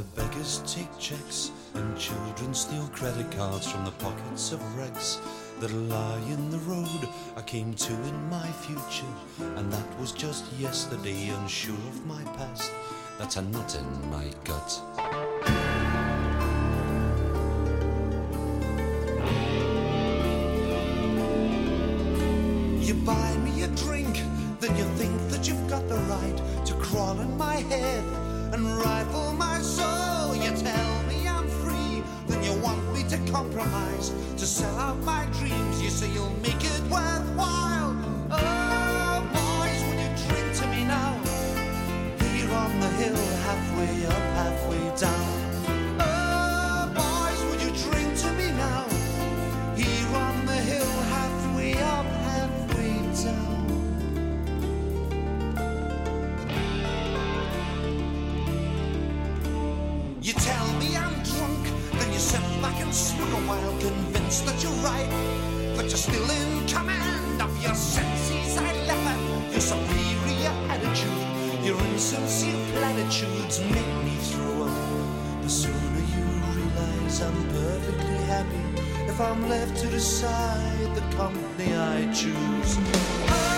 Where beggars take checks and children steal credit cards from the pockets of wrecks that lie in the road I came to in my future, and that was just yesterday, unsure of my past. That's a knot in my gut. You buy me a drink, then you think that you've got the right to crawl in my head and my soul. You tell me I'm free, then you want me to compromise, to sell out my dreams. You say you'll make it worthwhile. Oh, while, convinced that you're right, that you're still in command of your senses. I laugh your superior attitude, your insincere platitudes make me throw up. The sooner you realize I'm perfectly happy if I'm left to decide the company I choose.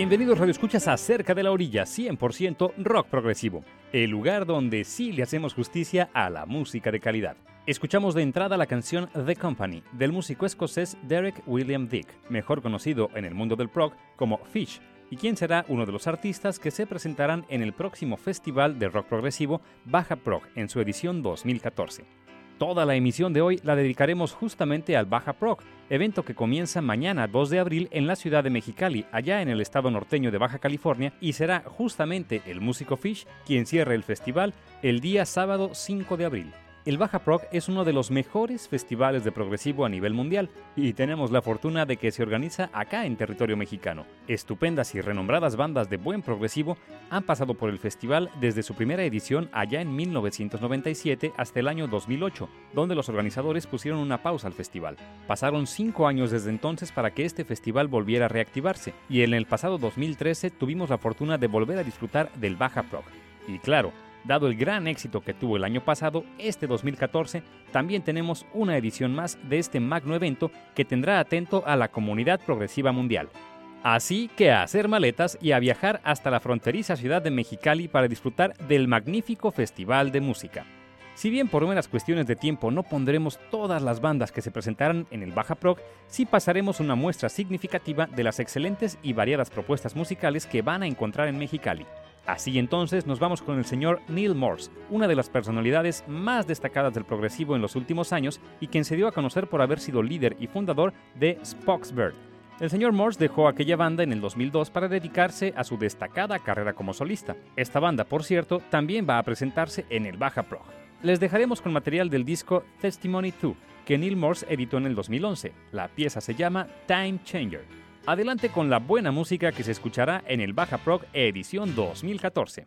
Bienvenidos Radio Escuchas a Cerca de la Orilla, 100% rock progresivo, el lugar donde sí le hacemos justicia a la música de calidad. Escuchamos de entrada la canción The Company del músico escocés Derek William Dick, mejor conocido en el mundo del prog como Fish, y quien será uno de los artistas que se presentarán en el próximo Festival de Rock Progresivo Baja Prog en su edición 2014. Toda la emisión de hoy la dedicaremos justamente al Baja Prog, evento que comienza mañana 2 de abril en la ciudad de Mexicali, allá en el estado norteño de Baja California, y será justamente el músico Fish quien cierre el festival el día sábado 5 de abril. El Baja Prog es uno de los mejores festivales de progresivo a nivel mundial y tenemos la fortuna de que se organiza acá en territorio mexicano. Estupendas y renombradas bandas de buen progresivo han pasado por el festival desde su primera edición allá en 1997 hasta el año 2008, donde los organizadores pusieron una pausa al festival. Pasaron cinco años desde entonces para que este festival volviera a reactivarse y en el pasado 2013 tuvimos la fortuna de volver a disfrutar del Baja Prog. Y claro, Dado el gran éxito que tuvo el año pasado, este 2014 también tenemos una edición más de este magno evento que tendrá atento a la comunidad progresiva mundial. Así que a hacer maletas y a viajar hasta la fronteriza ciudad de Mexicali para disfrutar del magnífico festival de música. Si bien por meras cuestiones de tiempo no pondremos todas las bandas que se presentarán en el Baja Prog, sí pasaremos una muestra significativa de las excelentes y variadas propuestas musicales que van a encontrar en Mexicali. Así entonces nos vamos con el señor Neil Morse, una de las personalidades más destacadas del progresivo en los últimos años y quien se dio a conocer por haber sido líder y fundador de Spocksbird. El señor Morse dejó aquella banda en el 2002 para dedicarse a su destacada carrera como solista. Esta banda, por cierto, también va a presentarse en el Baja Prog. Les dejaremos con material del disco Testimony 2, que Neil Morse editó en el 2011. La pieza se llama Time Changer. Adelante con la buena música que se escuchará en el Baja Prog edición 2014.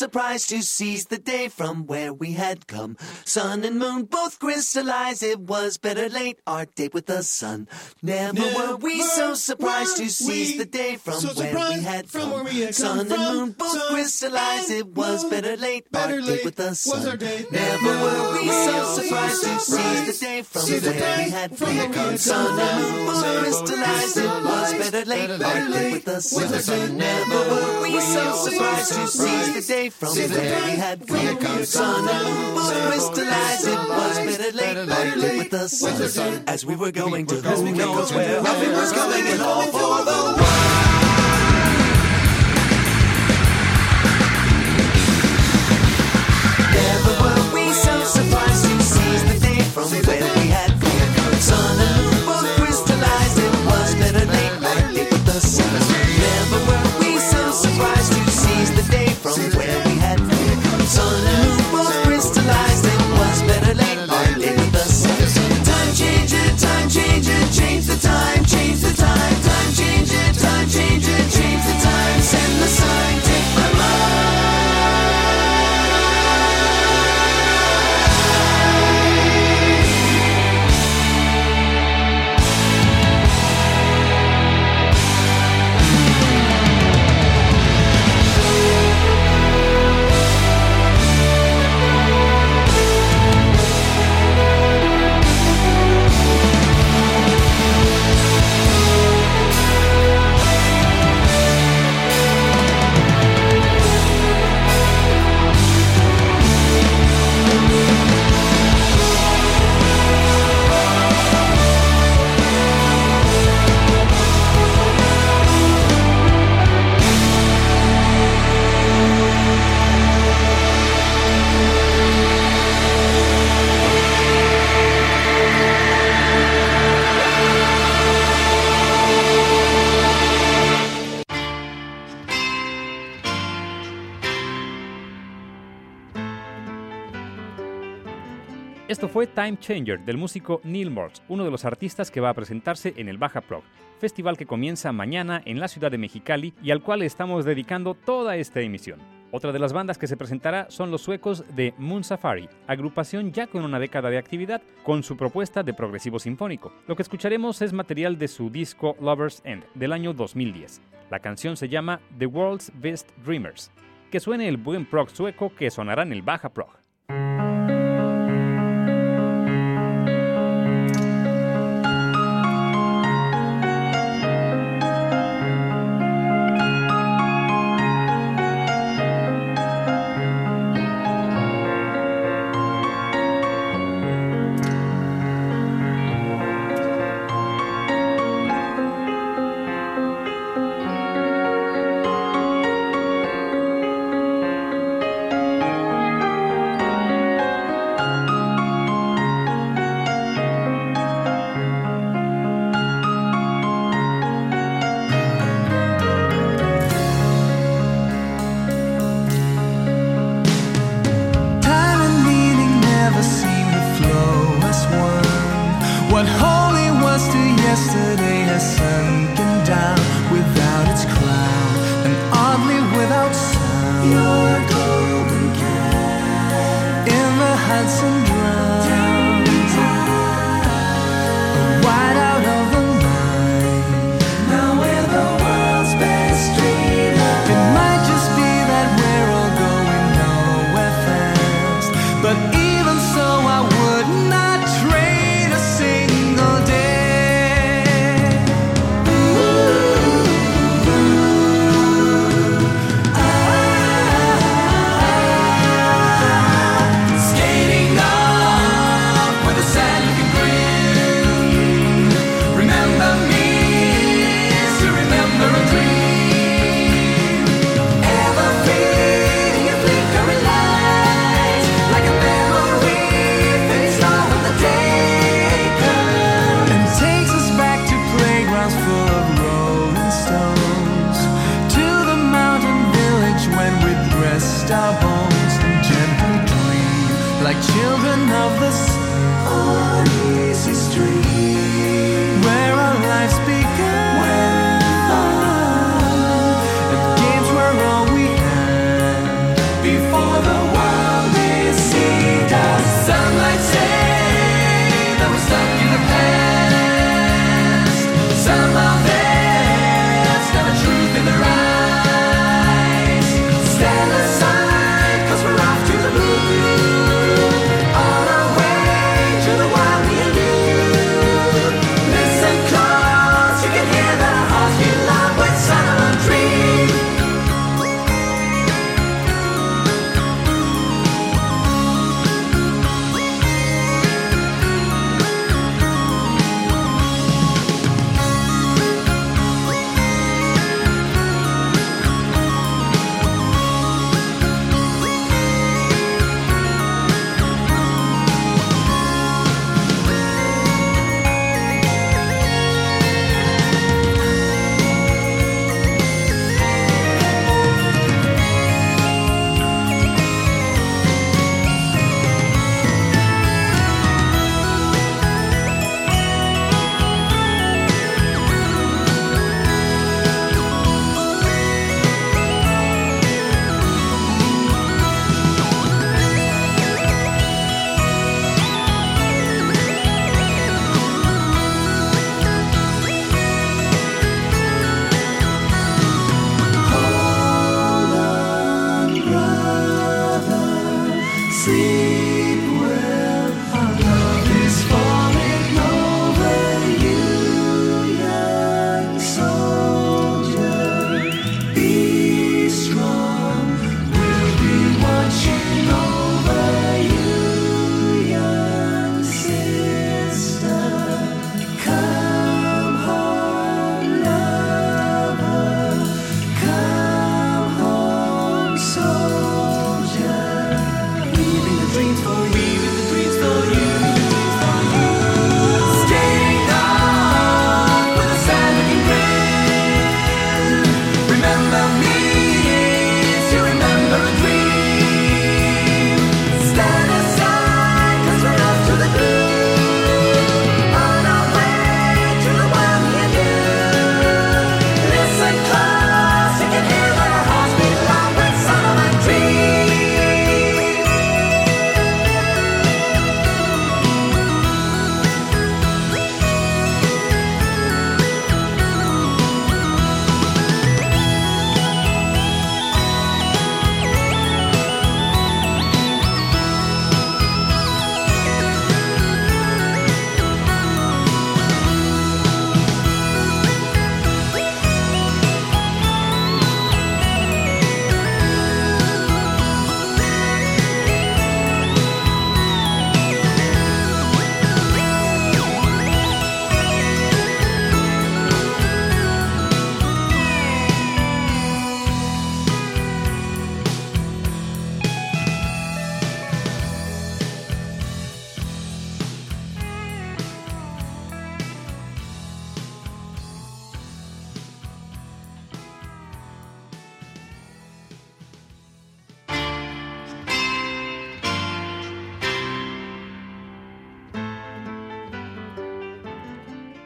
Surprised to seize the day from where we had come? Sun and moon both crystallized. It was better late, our date with the sun. Never, Never were we so surprised to seize the day from so where we had from come. We had sun come and moon both crystallized. It was better late, better our date with the sun. Never were we so surprised to seize the day from where we had come. Sun and moon both crystallized. It was better late, our date with the sun. Never were we so surprised to seize the day from where we had come. Sun and moon. Both crystallized. It was better late, our date with the sun. As we were going to. Who knows where, nothing was coming in all for the world. Esto fue Time Changer del músico Neil Morse, uno de los artistas que va a presentarse en el Baja Prog, festival que comienza mañana en la ciudad de Mexicali y al cual estamos dedicando toda esta emisión. Otra de las bandas que se presentará son los suecos de Moon Safari, agrupación ya con una década de actividad con su propuesta de progresivo sinfónico. Lo que escucharemos es material de su disco Lover's End del año 2010. La canción se llama The World's Best Dreamers. Que suene el buen prog sueco que sonará en el Baja Prog.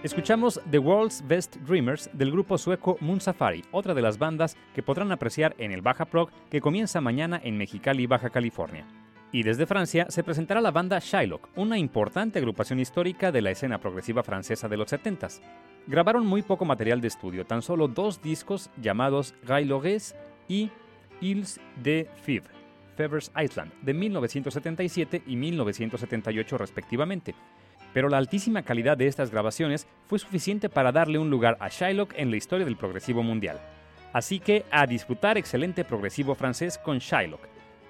Escuchamos The World's Best Dreamers del grupo sueco Moon Safari, otra de las bandas que podrán apreciar en el Baja Prog que comienza mañana en Mexicali, Baja California. Y desde Francia se presentará la banda Shylock, una importante agrupación histórica de la escena progresiva francesa de los 70s. Grabaron muy poco material de estudio, tan solo dos discos llamados Gailores y Îles de Fives, Fever's Island, de 1977 y 1978 respectivamente pero la altísima calidad de estas grabaciones fue suficiente para darle un lugar a Shylock en la historia del progresivo mundial. Así que a disfrutar excelente progresivo francés con Shylock.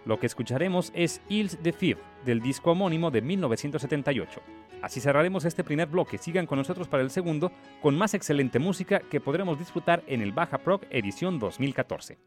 Lo que escucharemos es Ils de Fiv, del disco homónimo de 1978. Así cerraremos este primer bloque. Sigan con nosotros para el segundo, con más excelente música que podremos disfrutar en el Baja Prog edición 2014.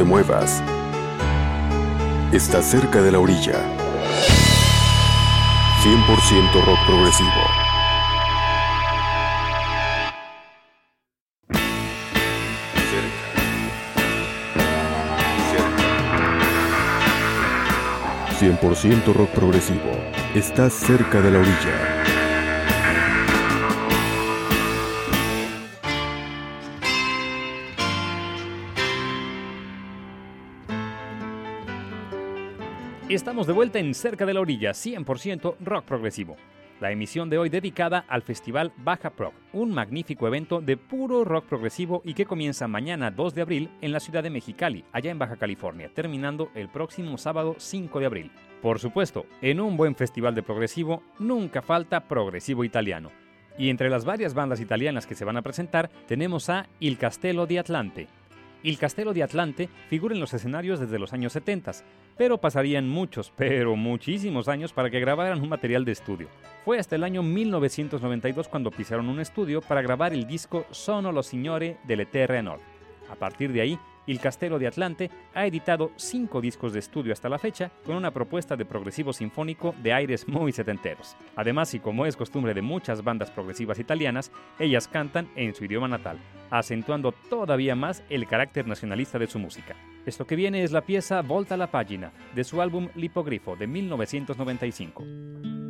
Te muevas. Está cerca de la orilla. 100% rock progresivo. Cerca. 100% rock progresivo. Estás cerca de la orilla. Estamos de vuelta en Cerca de la Orilla, 100% rock progresivo. La emisión de hoy dedicada al festival Baja Prog, un magnífico evento de puro rock progresivo y que comienza mañana 2 de abril en la ciudad de Mexicali, allá en Baja California, terminando el próximo sábado 5 de abril. Por supuesto, en un buen festival de progresivo nunca falta progresivo italiano. Y entre las varias bandas italianas que se van a presentar tenemos a Il Castello di Atlante, el Castelo de Atlante figura en los escenarios desde los años 70, pero pasarían muchos, pero muchísimos años para que grabaran un material de estudio. Fue hasta el año 1992 cuando pisaron un estudio para grabar el disco Sono lo Signore delle Terre Nord. A partir de ahí, el Castelo de Atlante ha editado cinco discos de estudio hasta la fecha con una propuesta de progresivo sinfónico de aires muy setenteros. Además, y como es costumbre de muchas bandas progresivas italianas, ellas cantan en su idioma natal, acentuando todavía más el carácter nacionalista de su música. Esto que viene es la pieza Volta la Pagina de su álbum Lipogrifo de 1995.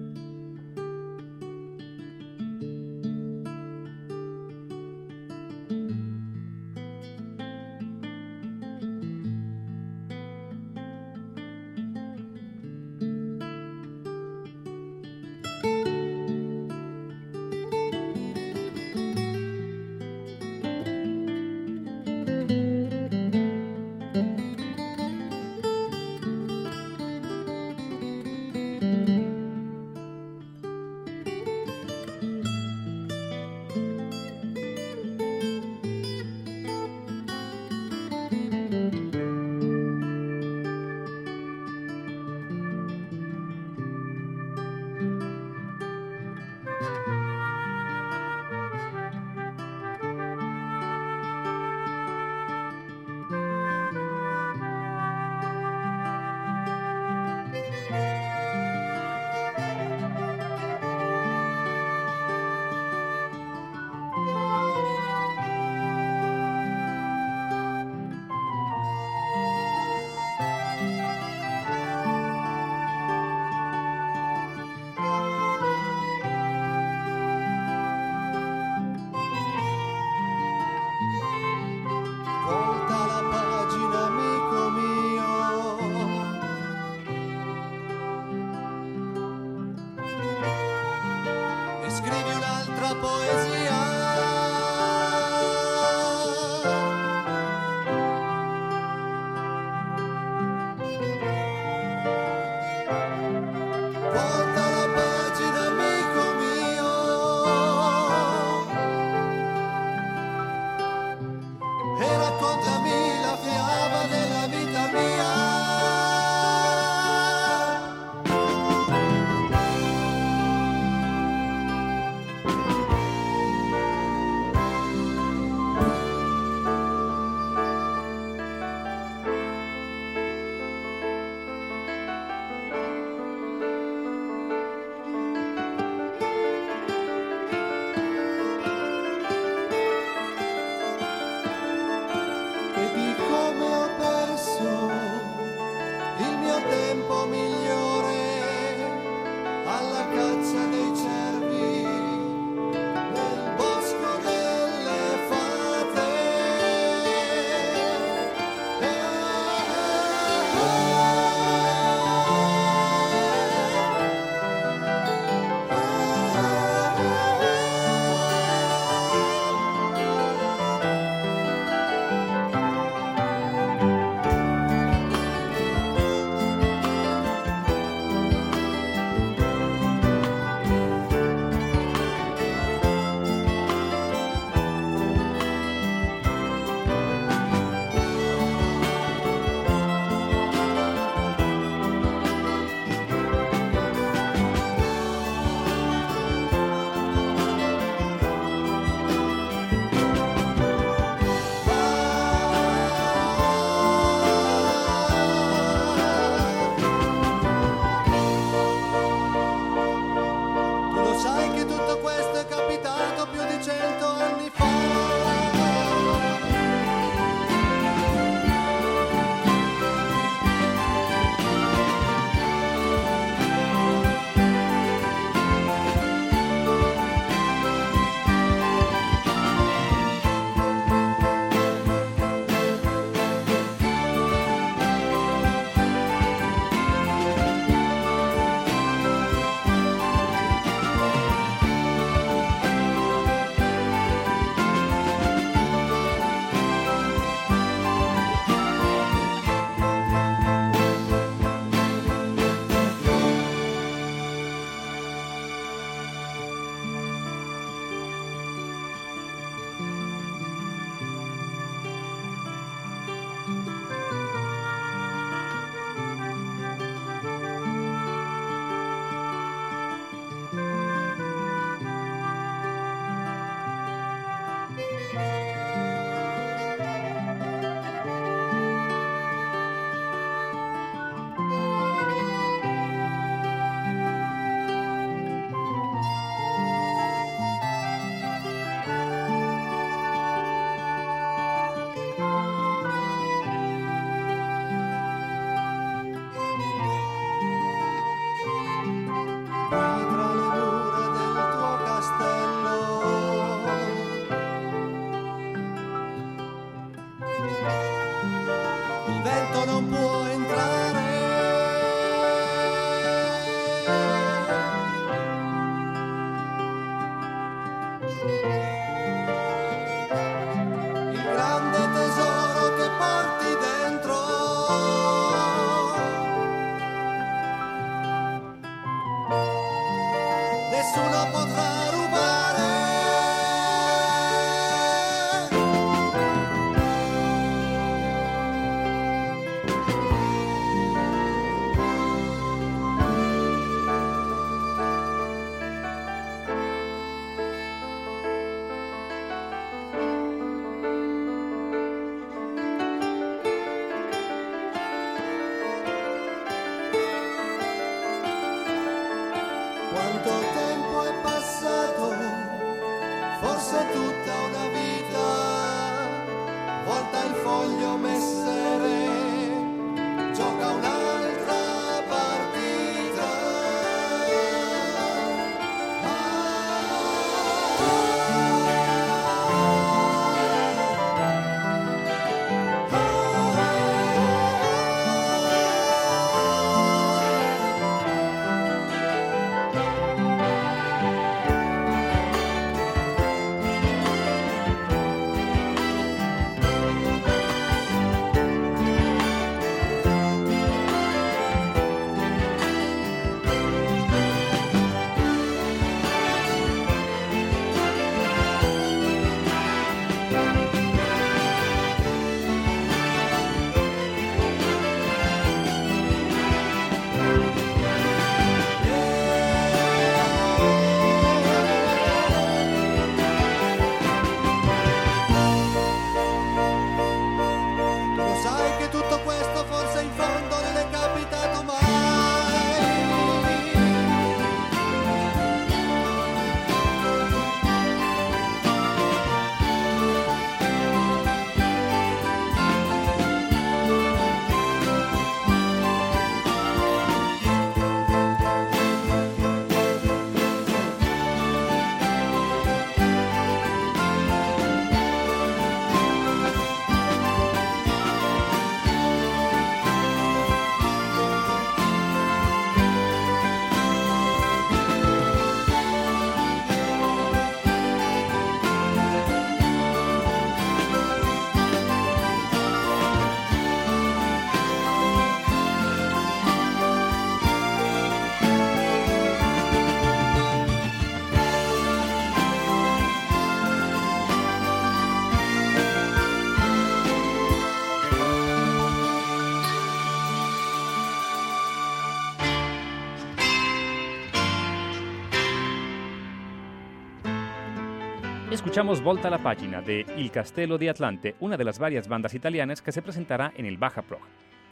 Escuchamos Volta a la página de Il Castello di Atlante, una de las varias bandas italianas que se presentará en el Baja Prog.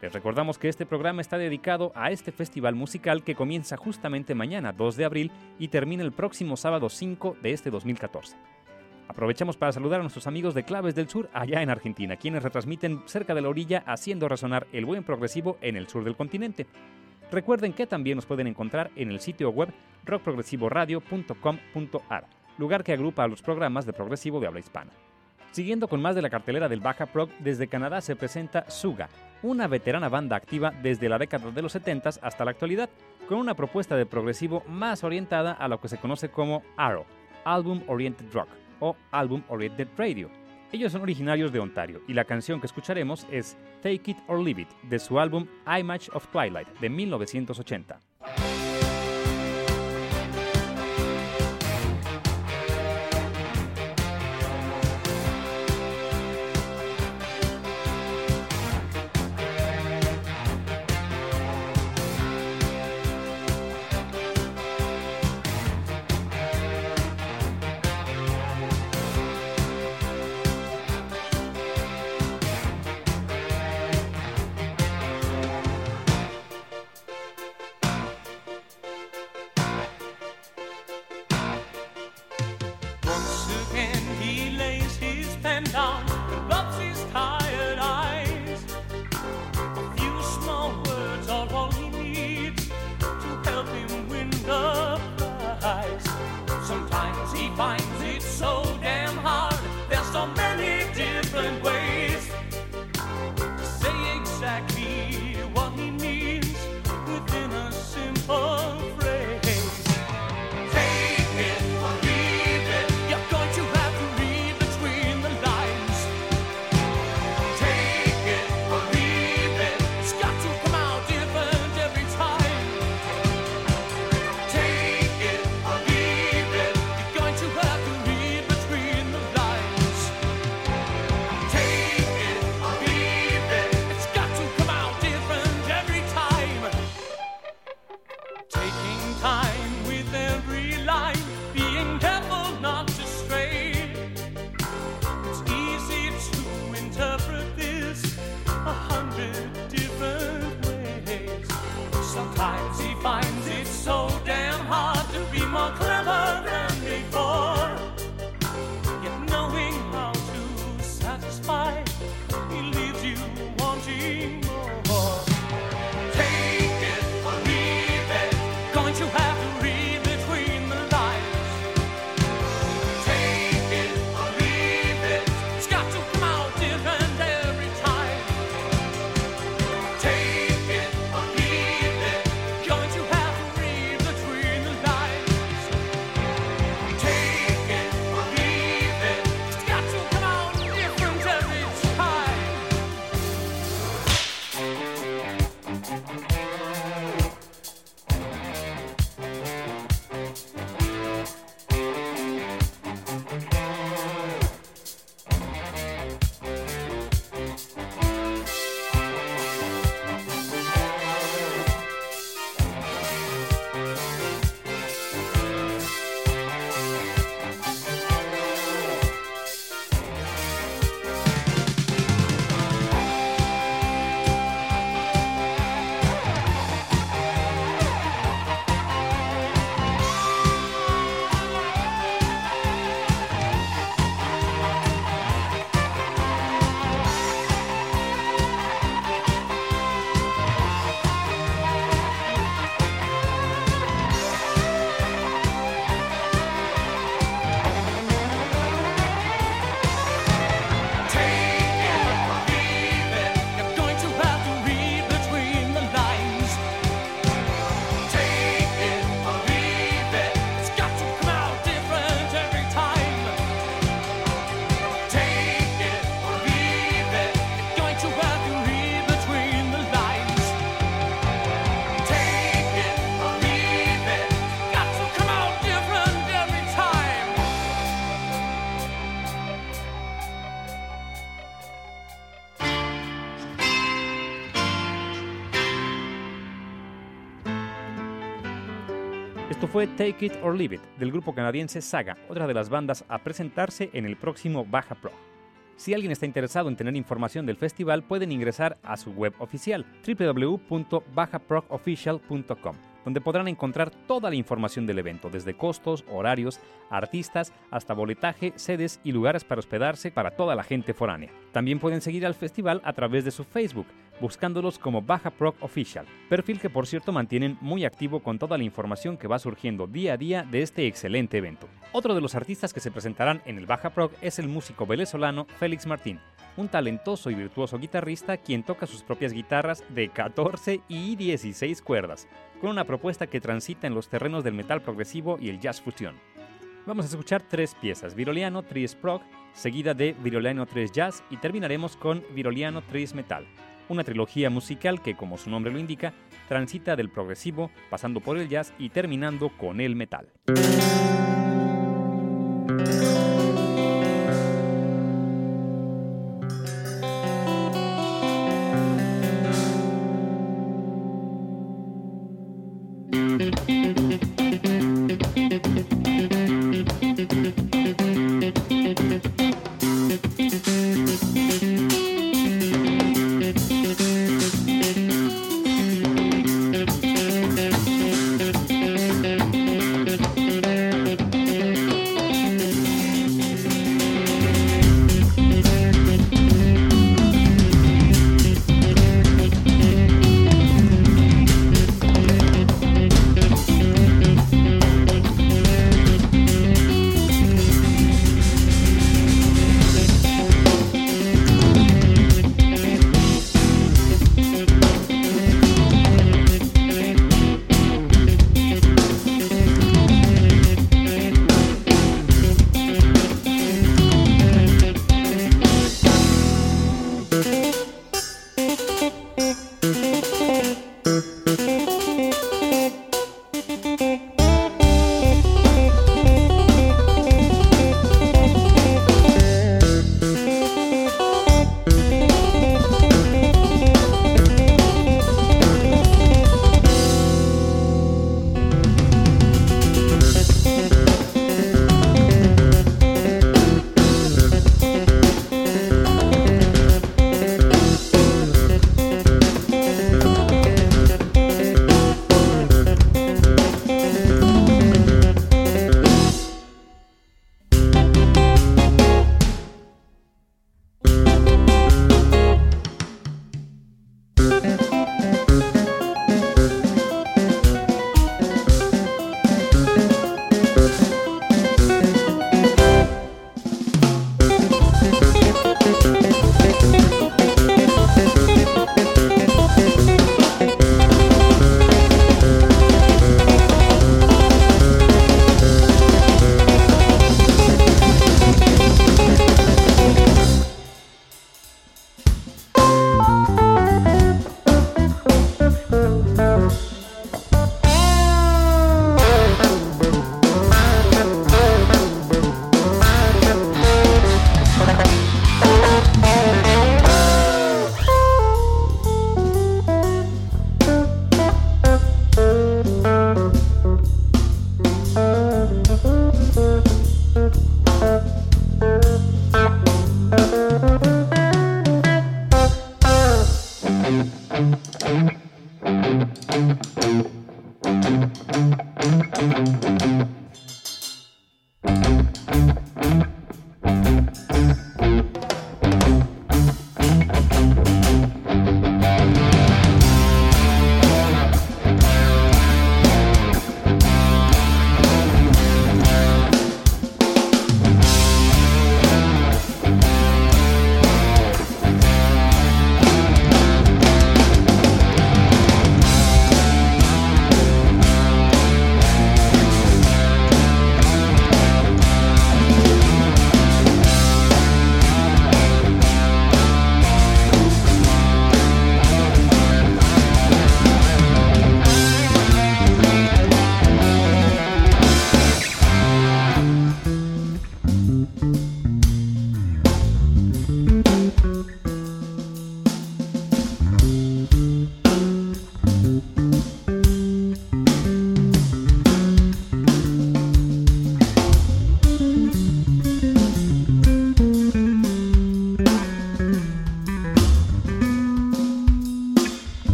Les recordamos que este programa está dedicado a este festival musical que comienza justamente mañana 2 de abril y termina el próximo sábado 5 de este 2014. Aprovechamos para saludar a nuestros amigos de Claves del Sur allá en Argentina, quienes retransmiten cerca de la orilla haciendo resonar el buen progresivo en el sur del continente. Recuerden que también nos pueden encontrar en el sitio web rockprogresivoradio.com.ar lugar que agrupa a los programas de progresivo de habla hispana. Siguiendo con más de la cartelera del Baja Prog, desde Canadá se presenta Suga, una veterana banda activa desde la década de los 70 hasta la actualidad, con una propuesta de progresivo más orientada a lo que se conoce como ARO, Album Oriented Rock o Album Oriented Radio. Ellos son originarios de Ontario y la canción que escucharemos es Take It or Leave It de su álbum Image of Twilight de 1980. Fue Take It or Leave It del grupo canadiense Saga, otra de las bandas a presentarse en el próximo Baja Pro. Si alguien está interesado en tener información del festival, pueden ingresar a su web oficial www.bajaprogofficial.com donde podrán encontrar toda la información del evento, desde costos, horarios, artistas, hasta boletaje, sedes y lugares para hospedarse para toda la gente foránea. También pueden seguir al festival a través de su Facebook, buscándolos como Baja Prog Official, perfil que por cierto mantienen muy activo con toda la información que va surgiendo día a día de este excelente evento. Otro de los artistas que se presentarán en el Baja Prog es el músico venezolano Félix Martín, un talentoso y virtuoso guitarrista quien toca sus propias guitarras de 14 y 16 cuerdas, con una propuesta que transita en los terrenos del metal progresivo y el jazz fusión. Vamos a escuchar tres piezas, Viroliano Tries Prog, seguida de Viroliano 3 Jazz y terminaremos con Viroliano 3 Metal, una trilogía musical que, como su nombre lo indica, transita del progresivo, pasando por el jazz y terminando con el metal.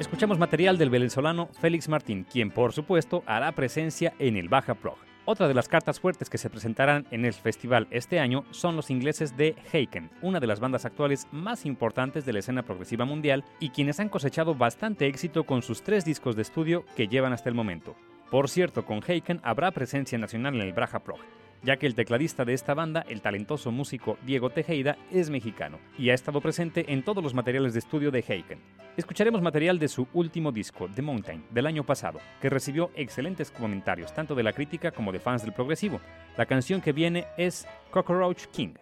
Escuchamos material del venezolano Félix Martín, quien por supuesto hará presencia en el Baja Prog. Otra de las cartas fuertes que se presentarán en el festival este año son los ingleses de Haken, una de las bandas actuales más importantes de la escena progresiva mundial y quienes han cosechado bastante éxito con sus tres discos de estudio que llevan hasta el momento. Por cierto, con Haken habrá presencia nacional en el Baja Prog ya que el tecladista de esta banda, el talentoso músico Diego Tejeda, es mexicano y ha estado presente en todos los materiales de estudio de Heiken. Escucharemos material de su último disco, The Mountain, del año pasado, que recibió excelentes comentarios tanto de la crítica como de fans del progresivo. La canción que viene es Cockroach King.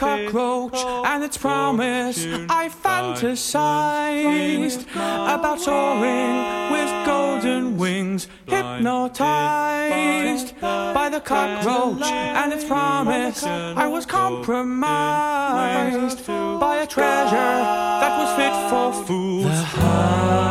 By the cockroach and its promise. I fantasized about soaring with golden wings, hypnotized by the cockroach and its promise. I was compromised by a treasure that was fit for fools. The hunter.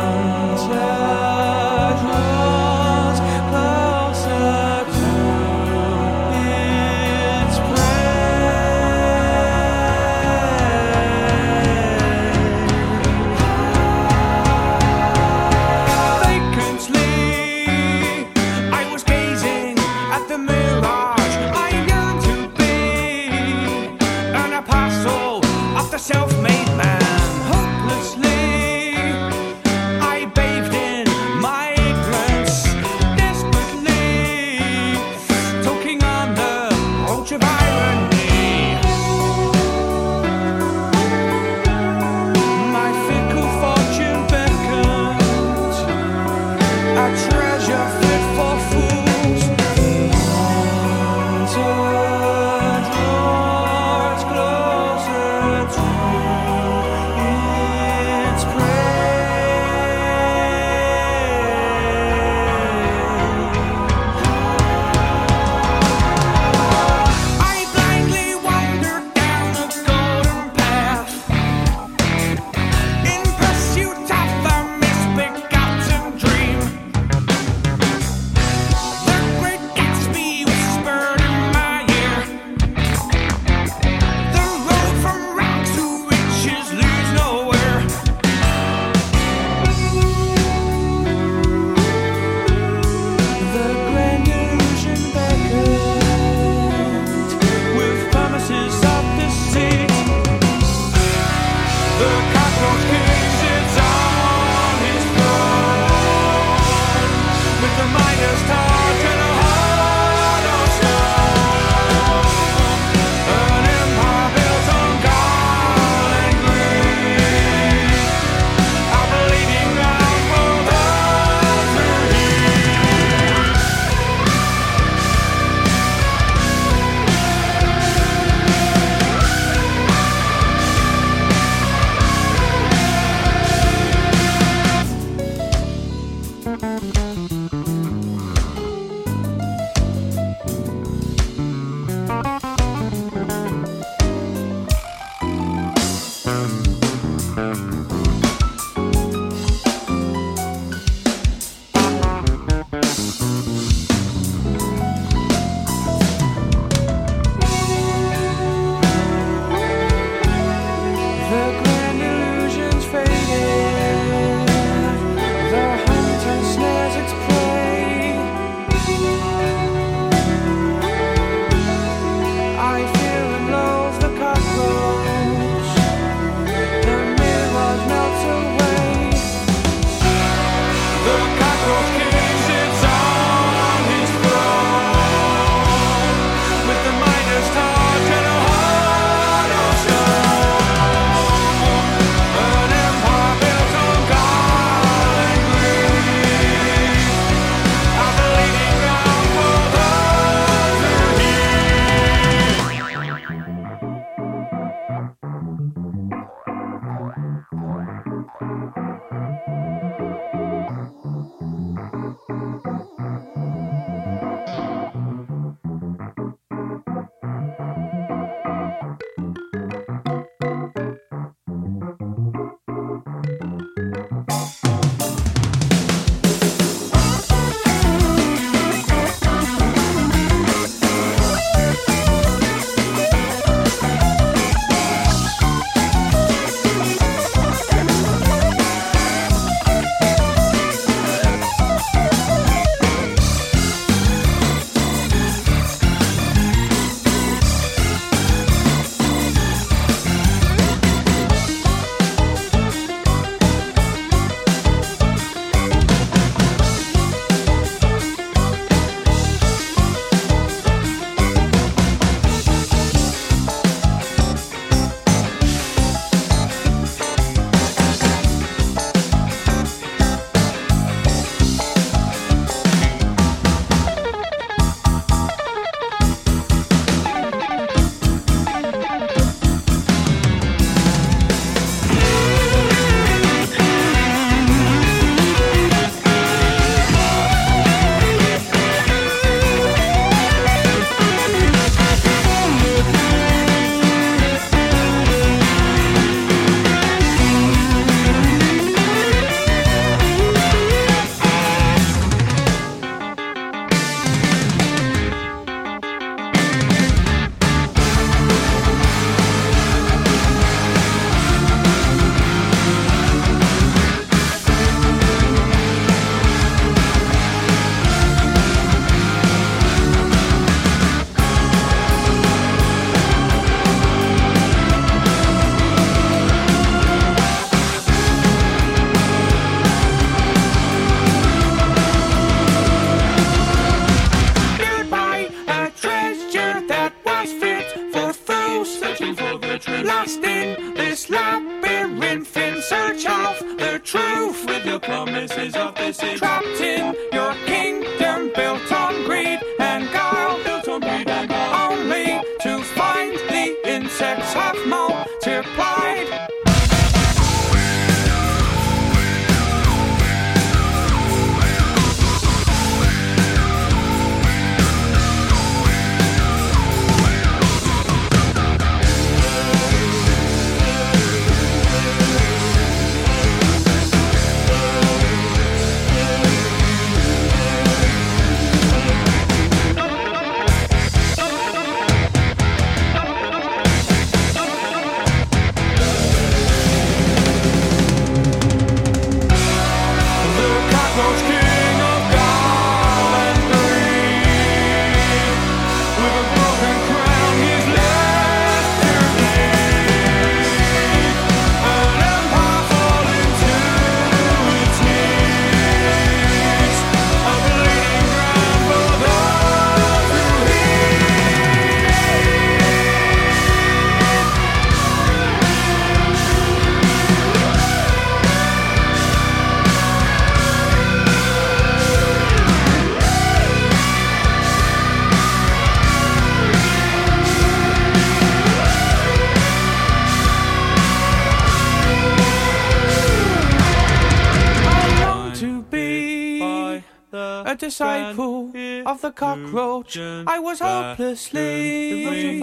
Disciple of the cockroach. I was hopelessly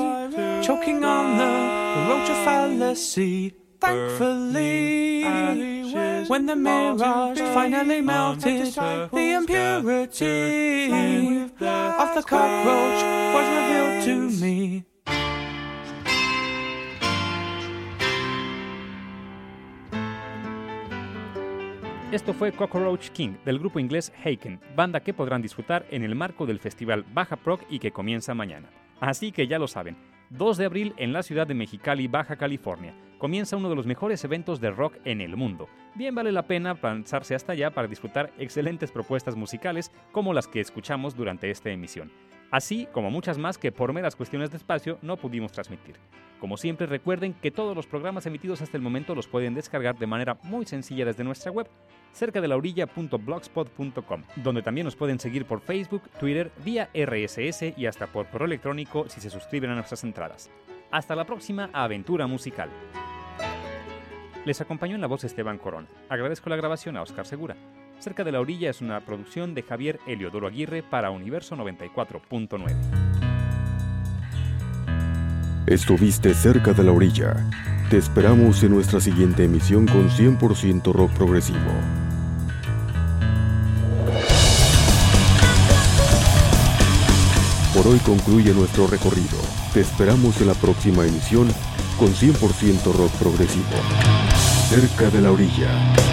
choking on the roach of fallacy. Thankfully, when the mirage finally melted, the impurity of the cockroach was revealed to me. Esto fue Cockroach King del grupo inglés Haken, banda que podrán disfrutar en el marco del festival Baja Proc y que comienza mañana. Así que ya lo saben, 2 de abril en la ciudad de Mexicali, Baja California, comienza uno de los mejores eventos de rock en el mundo. Bien vale la pena lanzarse hasta allá para disfrutar excelentes propuestas musicales como las que escuchamos durante esta emisión así como muchas más que por meras cuestiones de espacio no pudimos transmitir. Como siempre recuerden que todos los programas emitidos hasta el momento los pueden descargar de manera muy sencilla desde nuestra web cerca de la orilla.blogspot.com, donde también nos pueden seguir por Facebook, Twitter, vía RSS y hasta por correo electrónico si se suscriben a nuestras entradas. Hasta la próxima aventura musical. Les acompañó en la voz Esteban Corón. Agradezco la grabación a Oscar Segura. Cerca de la orilla es una producción de Javier Heliodoro Aguirre para Universo 94.9. Estuviste cerca de la orilla. Te esperamos en nuestra siguiente emisión con 100% rock progresivo. Por hoy concluye nuestro recorrido. Te esperamos en la próxima emisión con 100% rock progresivo. Cerca de la orilla.